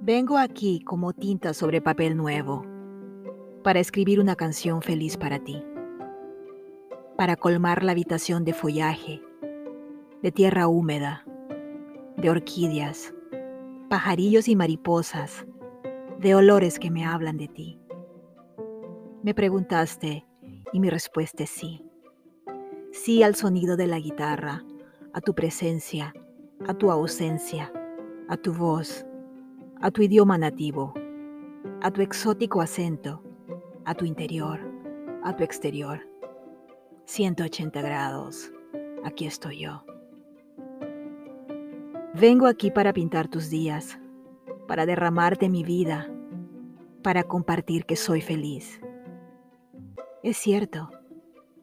Vengo aquí como tinta sobre papel nuevo para escribir una canción feliz para ti, para colmar la habitación de follaje, de tierra húmeda, de orquídeas, pajarillos y mariposas, de olores que me hablan de ti. Me preguntaste y mi respuesta es sí. Sí al sonido de la guitarra, a tu presencia, a tu ausencia, a tu voz a tu idioma nativo, a tu exótico acento, a tu interior, a tu exterior. 180 grados, aquí estoy yo. Vengo aquí para pintar tus días, para derramarte mi vida, para compartir que soy feliz. Es cierto,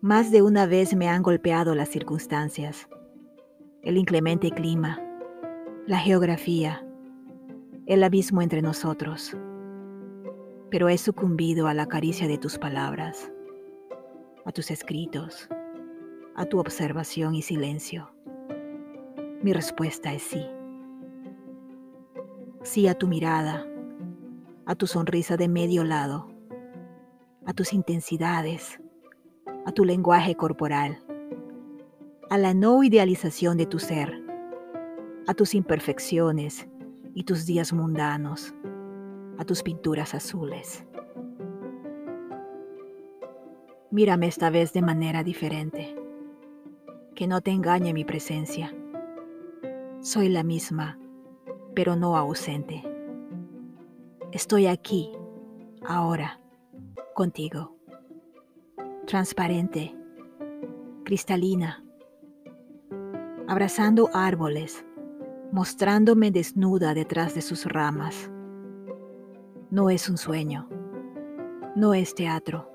más de una vez me han golpeado las circunstancias, el inclemente clima, la geografía, el abismo entre nosotros, pero he sucumbido a la caricia de tus palabras, a tus escritos, a tu observación y silencio. Mi respuesta es sí. Sí a tu mirada, a tu sonrisa de medio lado, a tus intensidades, a tu lenguaje corporal, a la no idealización de tu ser, a tus imperfecciones y tus días mundanos a tus pinturas azules. Mírame esta vez de manera diferente, que no te engañe mi presencia. Soy la misma, pero no ausente. Estoy aquí, ahora, contigo. Transparente, cristalina, abrazando árboles, mostrándome desnuda detrás de sus ramas. No es un sueño, no es teatro,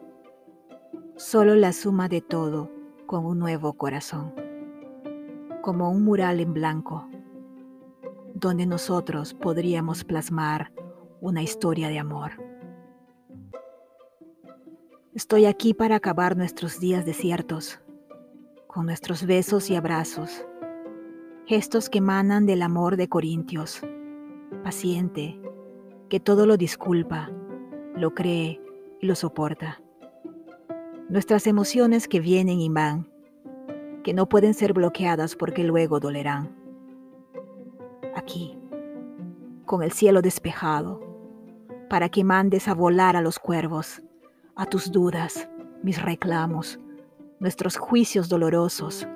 solo la suma de todo con un nuevo corazón, como un mural en blanco, donde nosotros podríamos plasmar una historia de amor. Estoy aquí para acabar nuestros días desiertos, con nuestros besos y abrazos gestos que emanan del amor de Corintios, paciente, que todo lo disculpa, lo cree y lo soporta. Nuestras emociones que vienen y van, que no pueden ser bloqueadas porque luego dolerán. Aquí, con el cielo despejado, para que mandes a volar a los cuervos, a tus dudas, mis reclamos, nuestros juicios dolorosos,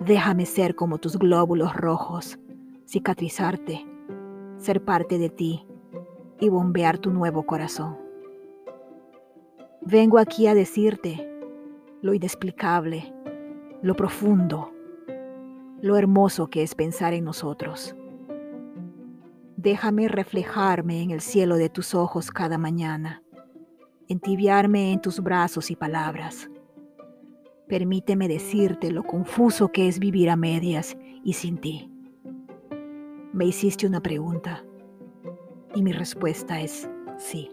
Déjame ser como tus glóbulos rojos, cicatrizarte, ser parte de ti y bombear tu nuevo corazón. Vengo aquí a decirte lo inexplicable, lo profundo, lo hermoso que es pensar en nosotros. Déjame reflejarme en el cielo de tus ojos cada mañana, entibiarme en tus brazos y palabras Permíteme decirte lo confuso que es vivir a medias y sin ti. Me hiciste una pregunta y mi respuesta es sí.